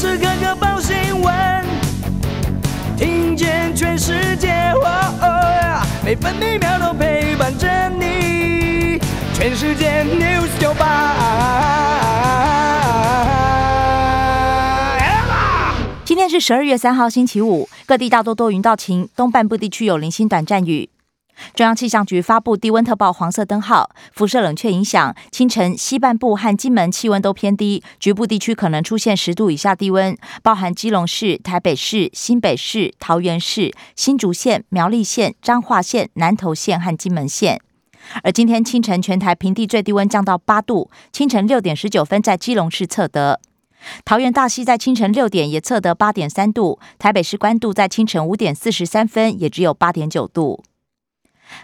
时刻刻报新闻，听见全世界，每分每秒都陪伴着你。全世界 news 九八。今天是十二月三号，星期五，各地大多多云到晴，东半部地区有零星短暂雨。中央气象局发布低温特报黄色灯号，辐射冷却影响，清晨西半部和金门气温都偏低，局部地区可能出现十度以下低温，包含基隆市、台北市、新北市、桃园市、新竹县、苗栗县、彰化县、南投县和金门县。而今天清晨全台平地最低温降到八度，清晨六点十九分在基隆市测得，桃园大溪在清晨六点也测得八点三度，台北市关渡在清晨五点四十三分也只有八点九度。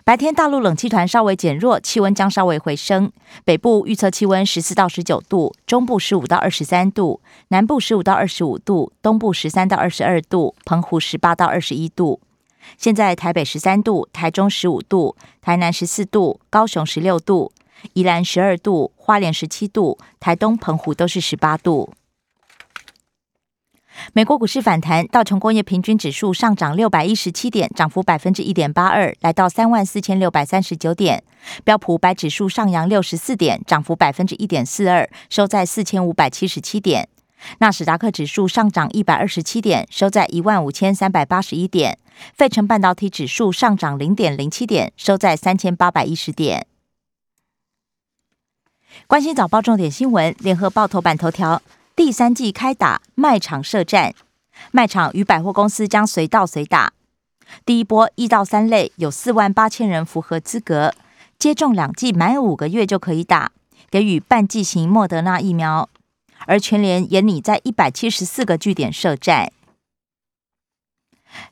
白天大陆冷气团稍微减弱，气温将稍微回升。北部预测气温十四到十九度，中部十五到二十三度，南部十五到二十五度，东部十三到二十二度，澎湖十八到二十一度。现在台北十三度，台中十五度，台南十四度，高雄十六度，宜兰十二度，花莲十七度，台东、澎湖都是十八度。美国股市反弹，道琼工业平均指数上涨六百一十七点，涨幅百分之一点八二，来到三万四千六百三十九点。标普五百指数上扬六十四点，涨幅百分之一点四二，收在四千五百七十七点。纳斯达克指数上涨一百二十七点，收在一万五千三百八十一点。费城半导体指数上涨零点零七点，收在三千八百一十点。关心早报重点新闻，联合报头版头条。第三季开打，卖场设站，卖场与百货公司将随到随打。第一波一到三类有四万八千人符合资格，接种两剂满五个月就可以打，给予半剂型莫德纳疫苗。而全联也拟在一百七十四个据点设站。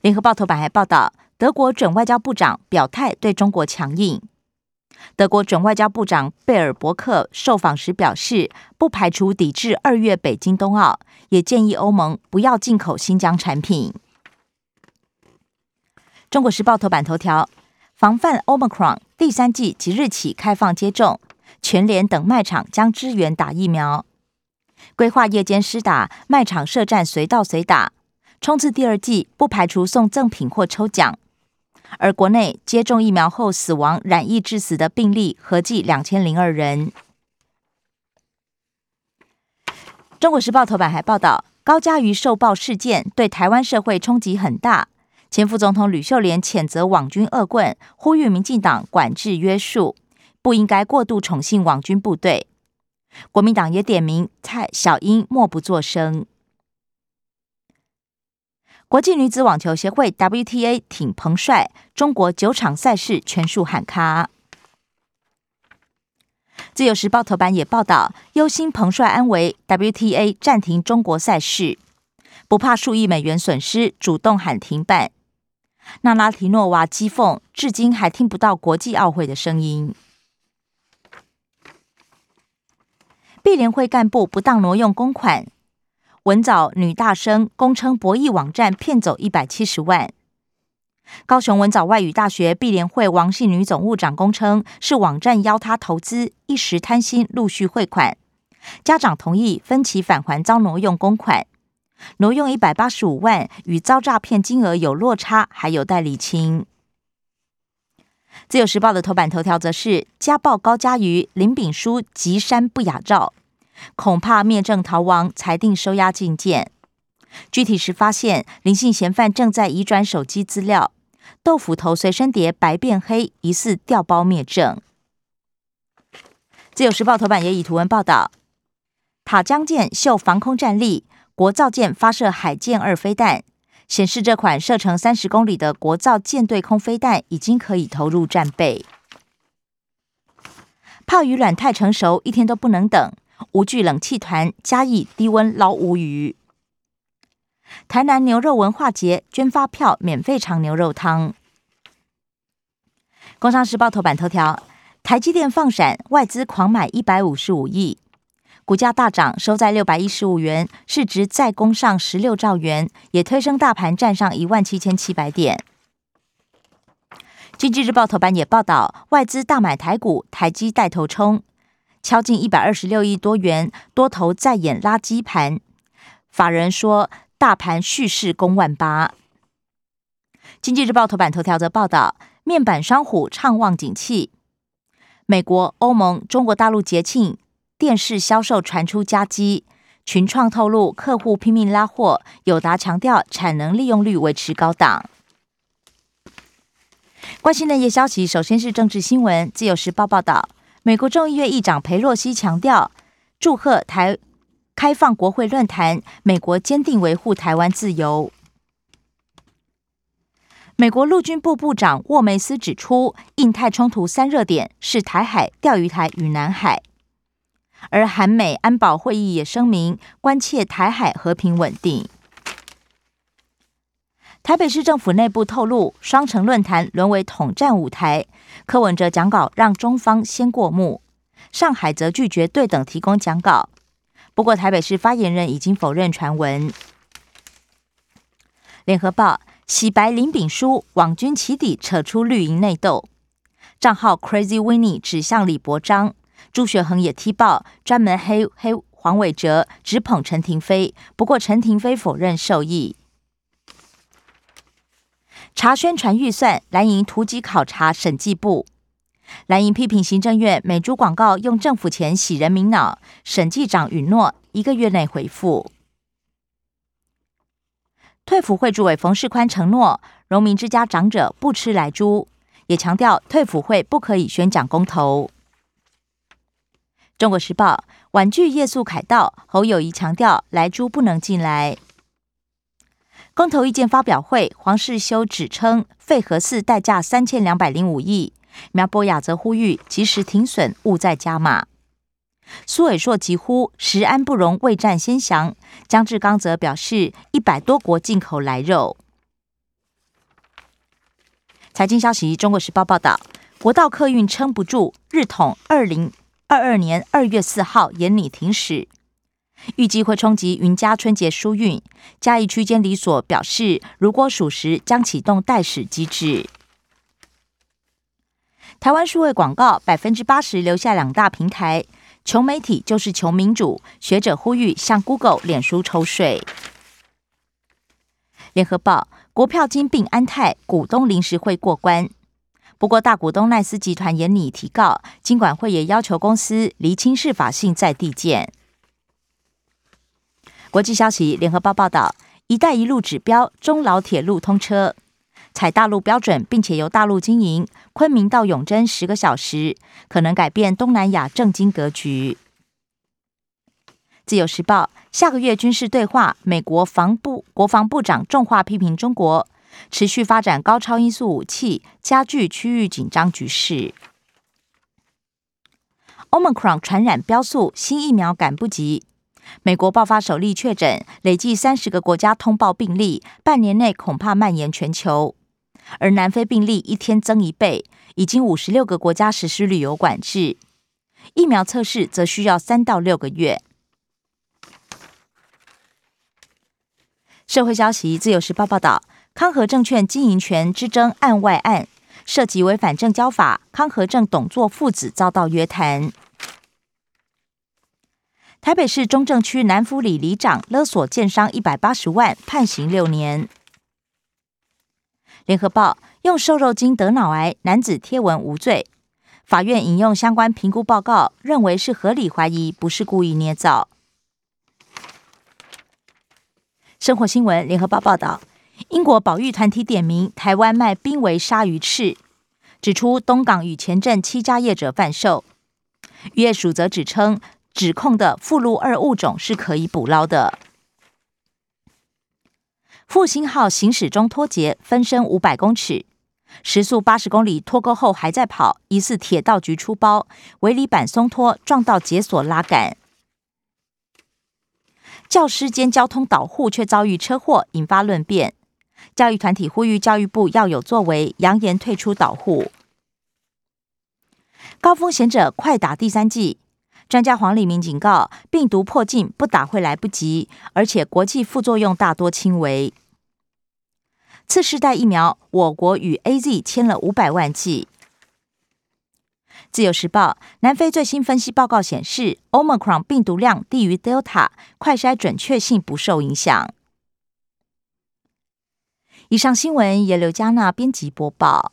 联合报头版还报道，德国准外交部长表态对中国强硬。德国准外交部长贝尔伯克受访时表示，不排除抵制二月北京冬奥，也建议欧盟不要进口新疆产品。中国时报头版头条：防范 Omicron，第三季即日起开放接种，全联等卖场将支援打疫苗，规划夜间施打，卖场设站随到随打，冲刺第二季不排除送赠品或抽奖。而国内接种疫苗后死亡、染疫致死的病例合计两千零二人。中国时报头版还报道，高嘉瑜受报事件对台湾社会冲击很大。前副总统吕秀莲谴责网军恶棍，呼吁民进党管制约束，不应该过度宠幸网军部队。国民党也点名蔡小英默不作声。国际女子网球协会 WTA 挺彭帅，中国九场赛事全数喊卡。自由时报头版也报道，忧心彭帅安危，WTA 暂停中国赛事，不怕数亿美元损失，主动喊停办。娜拉提诺娃讥讽，至今还听不到国际奥会的声音。碧联会干部不当挪用公款。文藻女大生公称博弈网站骗走一百七十万。高雄文藻外语大学碧联会王姓女总务长公称是网站邀她投资，一时贪心陆续汇款，家长同意分期返还遭挪用公款，挪用一百八十五万与遭诈骗金额有落差，还有待理清。自由时报的头版头条则是家暴高嘉瑜林炳书急删不雅照。恐怕灭证逃亡，裁定收押禁见。具体时发现，林姓嫌犯正在移转手机资料，豆腐头随身碟白变黑，疑似调包灭证。自由时报头版也以图文报道：塔江舰秀防空战力，国造舰发射海舰二飞弹，显示这款射程三十公里的国造舰对空飞弹已经可以投入战备。炮鱼卵太成熟，一天都不能等。无惧冷气团，加以低温捞乌鱼。台南牛肉文化节捐发票，免费尝牛肉汤。工商时报头版头条：台积电放闪，外资狂买一百五十五亿，股价大涨，收在六百一十五元，市值再攻上十六兆元，也推升大盘站上一万七千七百点。经济日报头版也报道，外资大买台股，台积带头冲。敲进一百二十六亿多元，多头再演垃圾盘，法人说大盘蓄势攻万八。经济日报头版头条则报道，面板双虎畅旺景气。美国、欧盟、中国大陆节庆电视销售传出加机，群创透露客户拼命拉货，友达强调产能利用率维持高档。关心的夜消息，首先是政治新闻。自由时报报道，美国众议院议长佩洛西强调，祝贺台开放国会论坛，美国坚定维护台湾自由。美国陆军部部长沃梅斯指出，印太冲突三热点是台海、钓鱼台与南海，而韩美安保会议也声明关切台海和平稳定。台北市政府内部透露，双城论坛沦为统战舞台，柯文哲讲稿让中方先过目，上海则拒绝对等提供讲稿。不过，台北市发言人已经否认传闻。联合报。洗白林炳书网军起底，扯出绿营内斗。账号 Crazy Winnie 指向李伯章，朱学恒也踢爆，专门黑黑黄伟哲，只捧陈廷飞。不过陈廷飞否认受益。查宣传预算，蓝营突击考察审计部。蓝营批评行政院美猪广告用政府钱洗人民脑，审计长允诺一个月内回复。退辅会主委冯世宽承诺，荣民之家长者不吃来猪，也强调退辅会不可以宣讲公投。中国时报婉拒夜宿凯道，侯友谊强调来猪不能进来。公投意见发表会，黄世修指称废核四代价三千两百零五亿，苗博雅则呼吁及时停损，勿再加码。苏伟硕疾呼食安不容未战先降，江志刚则表示一百多国进口来肉。财经消息，《中国时报》报道，国道客运撑不住，日统二零二二年二月四号延拟停驶，预计会冲击云家春节疏运。嘉义区监理所表示，如果属实，将启动代使机制。台湾数位广告百分之八十留下两大平台。穷媒体就是穷民主，学者呼吁向 Google、脸书抽税。联合报国票金并安泰股东临时会过关，不过大股东奈斯集团严拟提告，金管会也要求公司厘清是法性再递件。国际消息，联合报报道，一带一路指标中老铁路通车。采大陆标准，并且由大陆经营，昆明到永贞十个小时，可能改变东南亚政经格局。自由时报下个月军事对话，美国防部国防部长重话批评中国持续发展高超音速武器，加剧区域紧张局势。Omicron 传染飙速，新疫苗赶不及。美国爆发首例确诊，累计三十个国家通报病例，半年内恐怕蔓延全球。而南非病例一天增一倍，已经五十六个国家实施旅游管制。疫苗测试则需要三到六个月。社会消息，自由时报报道，康和证券经营权之争案外案，涉及违反证交法，康和正董座父子遭到约谈。台北市中正区南福里里长勒索建商一百八十万，判刑六年。联合报用瘦肉精得脑癌，男子贴文无罪。法院引用相关评估报告，认为是合理怀疑，不是故意捏造。生活新闻，联合报报道，英国保育团体点名台湾卖濒危鲨鱼翅，指出东港与前镇七家业者贩售。渔业署则指称，指控的附录二物种是可以捕捞的。复兴号行驶中脱节，分身五百公尺，时速八十公里脱钩后还在跑，疑似铁道局出包，围篱板松脱撞到解锁拉杆。教师兼交通导护却遭遇车祸，引发论辩。教育团体呼吁教育部要有作为，扬言退出导护。高风险者快打第三剂，专家黄立明警告：病毒破镜不打会来不及，而且国际副作用大多轻微。次世代疫苗，我国与 A Z 签了五百万剂。自由时报南非最新分析报告显示，Omicron 病毒量低于 Delta，快筛准确性不受影响。以上新闻由刘嘉娜编辑播报。